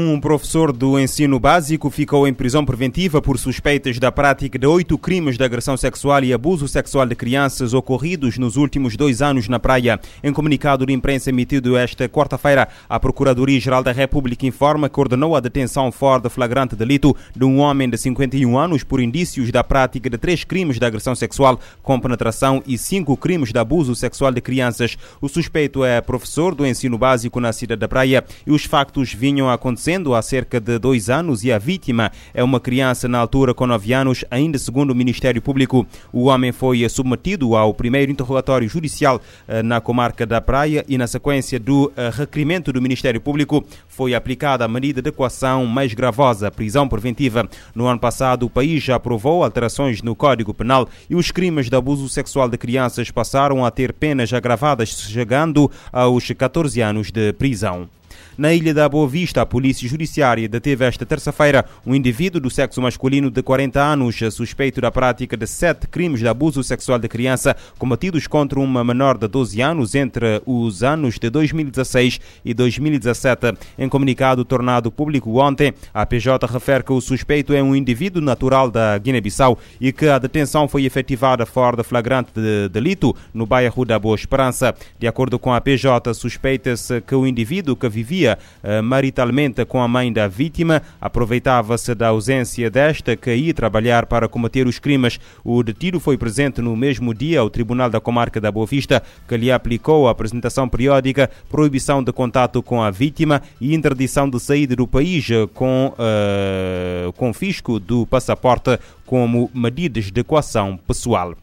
Um professor do ensino básico ficou em prisão preventiva por suspeitas da prática de oito crimes de agressão sexual e abuso sexual de crianças ocorridos nos últimos dois anos na praia. Em comunicado de imprensa emitido esta quarta-feira, a Procuradoria-Geral da República informa que ordenou a detenção fora de flagrante delito de um homem de 51 anos por indícios da prática de três crimes de agressão sexual com penetração e cinco crimes de abuso sexual de crianças. O suspeito é professor do ensino básico na cidade da Praia e os factos vinham a acontecer acontecendo há cerca de dois anos e a vítima é uma criança na altura com nove anos, ainda segundo o Ministério Público. O homem foi submetido ao primeiro interrogatório judicial eh, na comarca da Praia e, na sequência do eh, requerimento do Ministério Público, foi aplicada a medida de equação mais gravosa, prisão preventiva. No ano passado, o país já aprovou alterações no Código Penal e os crimes de abuso sexual de crianças passaram a ter penas agravadas, chegando aos 14 anos de prisão. Na ilha da Boa Vista, a Polícia Judiciária deteve esta terça-feira um indivíduo do sexo masculino de 40 anos, suspeito da prática de sete crimes de abuso sexual de criança cometidos contra uma menor de 12 anos entre os anos de 2016 e 2017. Em comunicado tornado público ontem, a PJ refere que o suspeito é um indivíduo natural da Guiné-Bissau e que a detenção foi efetivada fora de flagrante de delito no bairro da Boa Esperança. De acordo com a PJ, suspeita-se que o indivíduo que vivia uh, maritalmente com a mãe da vítima, aproveitava-se da ausência desta que ia trabalhar para combater os crimes. O detido foi presente no mesmo dia ao Tribunal da Comarca da Boa Vista, que lhe aplicou a apresentação periódica, proibição de contato com a vítima e interdição de saída do país com uh, confisco do passaporte como medidas de coação pessoal.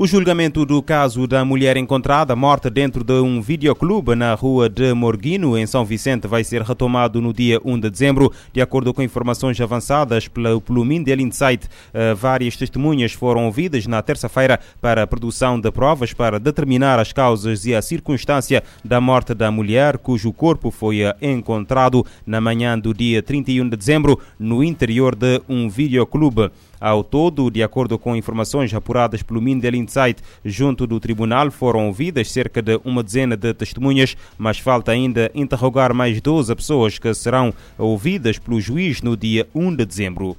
O julgamento do caso da mulher encontrada morta dentro de um videoclube na rua de Morguino, em São Vicente, vai ser retomado no dia 1 de dezembro. De acordo com informações avançadas pelo, pelo Mindel Insight, uh, várias testemunhas foram ouvidas na terça-feira para a produção de provas para determinar as causas e a circunstância da morte da mulher, cujo corpo foi eh, encontrado na manhã do dia 31 de dezembro no interior de um videoclube. Ao todo, de acordo com informações apuradas pelo Mindel Insight, junto do tribunal foram ouvidas cerca de uma dezena de testemunhas, mas falta ainda interrogar mais 12 pessoas que serão ouvidas pelo juiz no dia 1 de dezembro.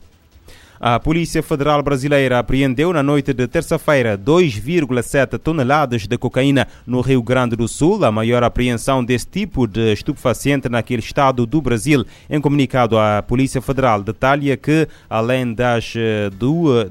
A Polícia Federal Brasileira apreendeu na noite de terça-feira 2,7 toneladas de cocaína no Rio Grande do Sul, a maior apreensão desse tipo de estupefaciente naquele estado do Brasil. Em comunicado, a Polícia Federal detalha que, além das, eh,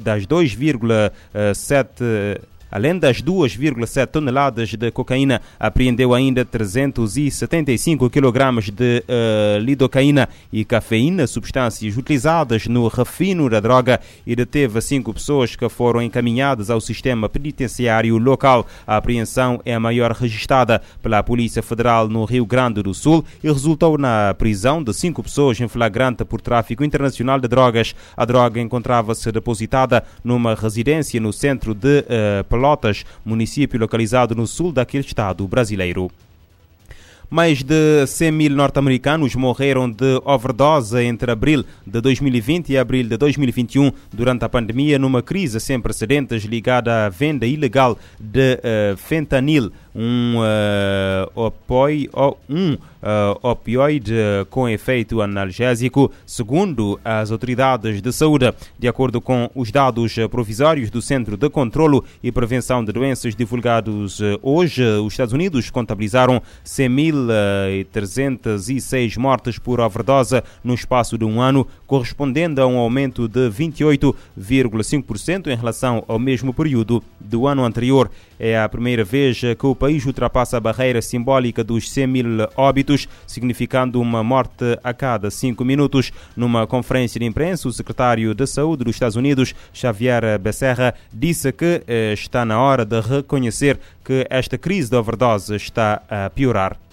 das 2,7 Além das 2,7 toneladas de cocaína, apreendeu ainda 375 kg de uh, lidocaína e cafeína, substâncias utilizadas no refino da droga, e deteve cinco pessoas que foram encaminhadas ao sistema penitenciário local. A apreensão é a maior registrada pela Polícia Federal no Rio Grande do Sul e resultou na prisão de cinco pessoas em flagrante por tráfico internacional de drogas. A droga encontrava-se depositada numa residência no centro de uh, Pelotas, município localizado no sul daquele estado brasileiro. Mais de 100 mil norte-americanos morreram de overdose entre abril de 2020 e abril de 2021 durante a pandemia, numa crise sem precedentes ligada à venda ilegal de uh, fentanil, um uh, um uh, opioide com efeito analgésico, segundo as autoridades de saúde. De acordo com os dados provisórios do Centro de Controlo e Prevenção de Doenças divulgados hoje, os Estados Unidos contabilizaram 100.306 mortes por overdose no espaço de um ano, correspondendo a um aumento de 28,5% em relação ao mesmo período do ano anterior. É a primeira vez que o país ultrapassa a barreira simbólica dos 100 mil óbitos, significando uma morte a cada cinco minutos. Numa conferência de imprensa, o secretário de Saúde dos Estados Unidos, Xavier Becerra, disse que eh, está na hora de reconhecer que esta crise de overdose está a piorar.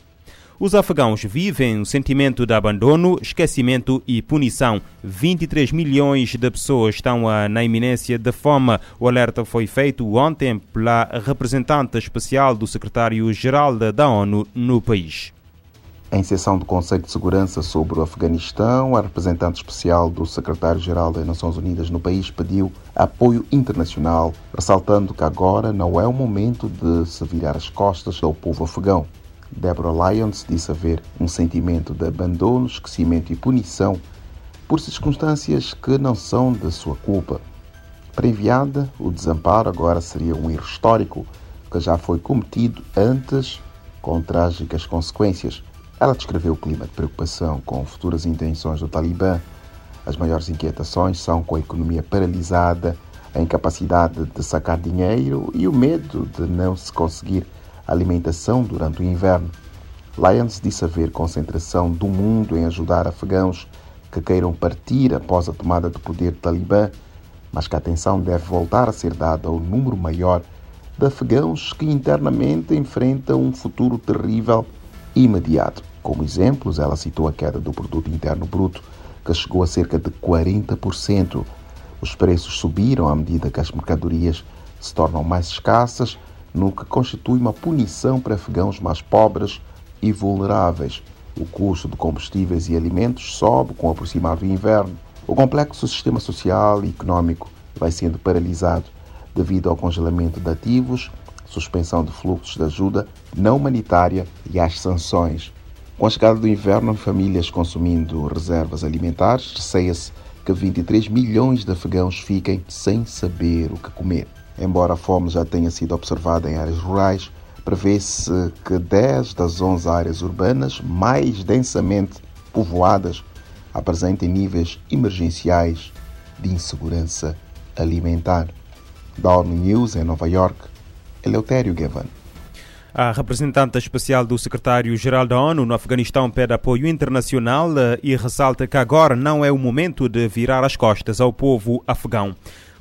Os afegãos vivem o sentimento de abandono, esquecimento e punição. 23 milhões de pessoas estão na iminência de fome. O alerta foi feito ontem pela representante especial do secretário-geral da ONU no país. Em sessão do Conselho de Segurança sobre o Afeganistão, a representante especial do secretário-geral das Nações Unidas no país pediu apoio internacional, ressaltando que agora não é o momento de se virar as costas ao povo afegão. Deborah Lyons disse haver um sentimento de abandono, esquecimento e punição por circunstâncias que não são de sua culpa. Para enviada, o desamparo agora seria um erro histórico que já foi cometido antes com trágicas consequências. Ela descreveu o clima de preocupação com futuras intenções do Talibã. As maiores inquietações são com a economia paralisada, a incapacidade de sacar dinheiro e o medo de não se conseguir alimentação durante o inverno. Lyons disse haver concentração do mundo em ajudar afegãos que queiram partir após a tomada do poder do Talibã, mas que a atenção deve voltar a ser dada ao número maior de afegãos que internamente enfrentam um futuro terrível e imediato. Como exemplos, ela citou a queda do produto interno bruto, que chegou a cerca de 40%. Os preços subiram à medida que as mercadorias se tornam mais escassas, no que constitui uma punição para afegãos mais pobres e vulneráveis. O custo de combustíveis e alimentos sobe com o aproximar do inverno. O complexo sistema social e econômico vai sendo paralisado devido ao congelamento de ativos, suspensão de fluxos de ajuda não humanitária e às sanções. Com a chegada do inverno, famílias consumindo reservas alimentares, receia-se que 23 milhões de afegãos fiquem sem saber o que comer. Embora a fome já tenha sido observada em áreas rurais, prevê-se que 10 das 11 áreas urbanas mais densamente povoadas apresentem níveis emergenciais de insegurança alimentar. Da ONU News, em Nova York, Eleutério Gavan. A representante especial do secretário-geral da ONU no Afeganistão pede apoio internacional eh, e ressalta que agora não é o momento de virar as costas ao povo afegão.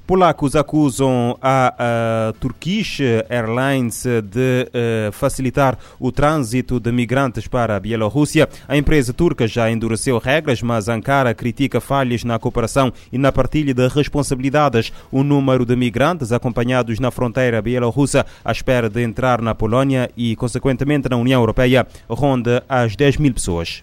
Polacos acusam a, a Turkish Airlines de uh, facilitar o trânsito de migrantes para a Bielorrússia. A empresa turca já endureceu regras, mas Ankara critica falhas na cooperação e na partilha de responsabilidades. O número de migrantes acompanhados na fronteira bielorrussa à espera de entrar na Polónia e, consequentemente, na União Europeia ronda as 10 mil pessoas.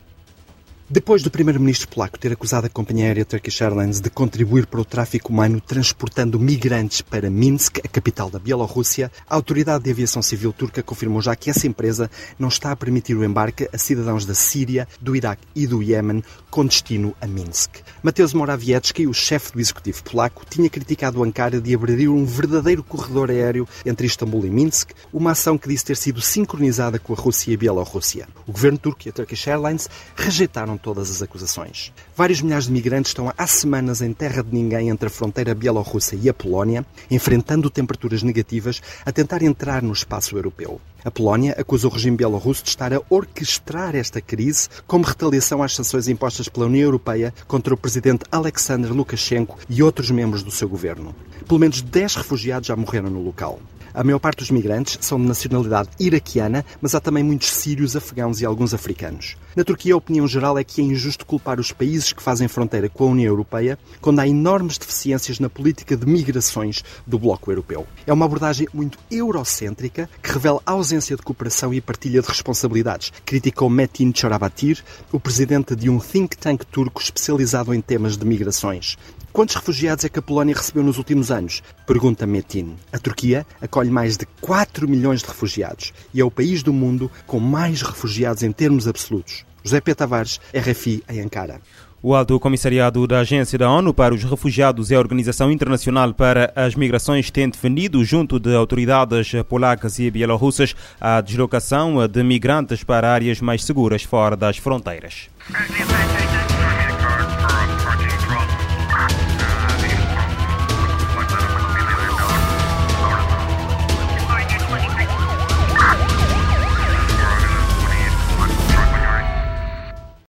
Depois do primeiro-ministro polaco ter acusado a companhia aérea Turkish Airlines de contribuir para o tráfico humano transportando migrantes para Minsk, a capital da Bielorrússia, a autoridade de aviação civil turca confirmou já que essa empresa não está a permitir o embarque a cidadãos da Síria, do Iraque e do Iémen com destino a Minsk. Mateusz Morawiecki, o chefe do executivo polaco, tinha criticado Ankara de abrir um verdadeiro corredor aéreo entre Istambul e Minsk, uma ação que disse ter sido sincronizada com a Rússia e a Bielorrússia. O governo turco e a Turkish Airlines rejeitaram todas as acusações. Vários milhares de migrantes estão há semanas em terra de ninguém entre a fronteira bielorrussa e a Polónia, enfrentando temperaturas negativas, a tentar entrar no espaço europeu. A Polónia acusa o regime bielorrusso de estar a orquestrar esta crise como retaliação às sanções impostas pela União Europeia contra o presidente Alexander Lukashenko e outros membros do seu governo. Pelo menos 10 refugiados já morreram no local. A maior parte dos migrantes são de nacionalidade iraquiana, mas há também muitos sírios, afegãos e alguns africanos. Na Turquia, a opinião geral é que é injusto culpar os países que fazem fronteira com a União Europeia quando há enormes deficiências na política de migrações do Bloco Europeu. É uma abordagem muito eurocêntrica que revela ausência de cooperação e partilha de responsabilidades, criticou Metin Çorabatir, o presidente de um think tank turco especializado em temas de migrações. Quantos refugiados é que a Polónia recebeu nos últimos anos? Pergunta Metin. A Turquia acolhe mais de 4 milhões de refugiados e é o país do mundo com mais refugiados em termos absolutos. José P. Tavares, RFI, em Ankara. O Alto Comissariado da Agência da ONU para os Refugiados e a Organização Internacional para as Migrações têm defendido, junto de autoridades polacas e bielorrussas, a deslocação de migrantes para áreas mais seguras fora das fronteiras.